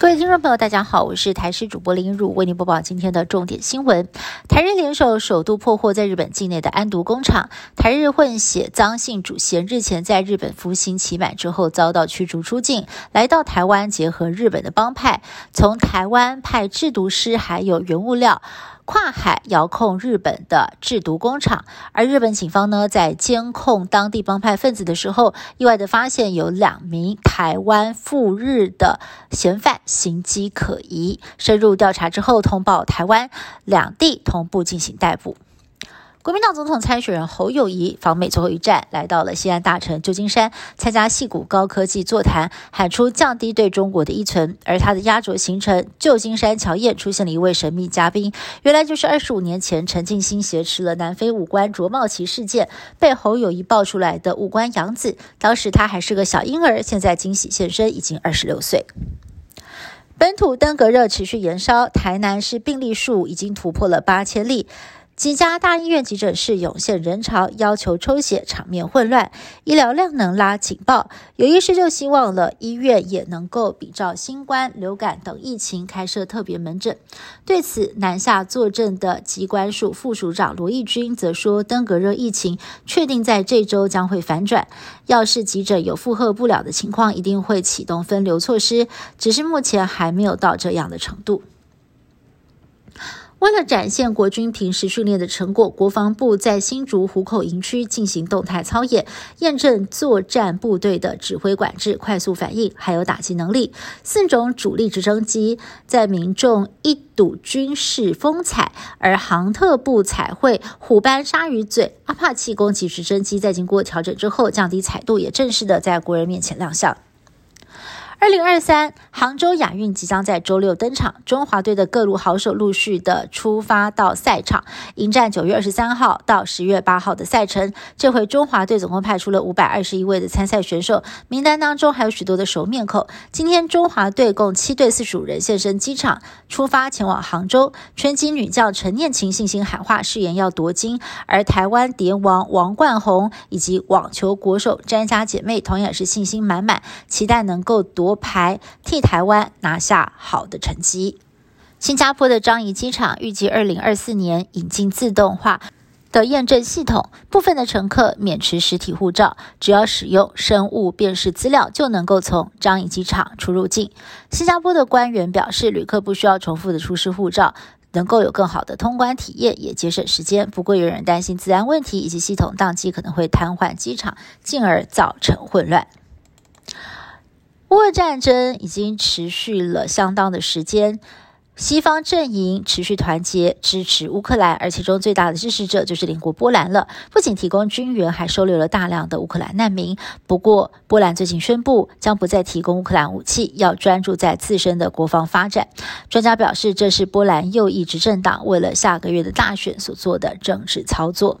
各位听众朋友，大家好，我是台视主播林汝，为您播报今天的重点新闻。台日联手首度破获在日本境内的安毒工厂，台日混血张姓主嫌日前在日本服刑期满之后遭到驱逐出境，来到台湾结合日本的帮派，从台湾派制毒师还有原物料。跨海遥控日本的制毒工厂，而日本警方呢，在监控当地帮派分子的时候，意外的发现有两名台湾赴日的嫌犯行迹可疑，深入调查之后，通报台湾，两地同步进行逮捕。国民党总统参选人侯友谊访美最后一站，来到了西安大城旧金山，参加戏谷高科技座谈，喊出降低对中国的依存。而他的压轴行程，旧金山乔宴出现了一位神秘嘉宾，原来就是二十五年前陈静心挟持了南非武官卓茂奇事件被侯友谊爆出来的武官杨子。当时他还是个小婴儿，现在惊喜现身，已经二十六岁。本土登革热持续延烧，台南市病例数已经突破了八千例。几家大医院急诊室涌现人潮，要求抽血，场面混乱，医疗量能拉警报。有医师就希望了，医院也能够比照新冠、流感等疫情开设特别门诊。对此，南下坐镇的机关署副署长罗义军则说，登革热疫情确定在这周将会反转，要是急诊有负荷不了的情况，一定会启动分流措施，只是目前还没有到这样的程度。为了展现国军平时训练的成果，国防部在新竹湖口营区进行动态操演，验证作战部队的指挥管制、快速反应还有打击能力。四种主力直升机在民众一睹军事风采，而航特部彩绘虎斑鲨鱼嘴阿帕奇攻击直升机在经过调整之后，降低彩度，也正式的在国人面前亮相。二零二三杭州亚运即将在周六登场，中华队的各路好手陆续的出发到赛场，迎战九月二十三号到十月八号的赛程。这回中华队总共派出了五百二十一位的参赛选手，名单当中还有许多的熟面孔。今天中华队共七队四十五人现身机场，出发前往杭州。拳击女将陈念琴信心喊话，誓言要夺金。而台湾蝶王王冠宏以及网球国手詹家姐妹同样也是信心满满，期待能够夺。牌替台湾拿下好的成绩。新加坡的樟宜机场预计二零二四年引进自动化的验证系统，部分的乘客免持实体护照，只要使用生物辨识资料就能够从樟宜机场出入境。新加坡的官员表示，旅客不需要重复的出示护照，能够有更好的通关体验，也节省时间。不过，有人担心治安问题以及系统宕机可能会瘫痪机场，进而造成混乱。战争已经持续了相当的时间，西方阵营持续团结支持乌克兰，而其中最大的支持者就是邻国波兰了。不仅提供军援，还收留了大量的乌克兰难民。不过，波兰最近宣布将不再提供乌克兰武器，要专注在自身的国防发展。专家表示，这是波兰右翼执政党为了下个月的大选所做的政治操作。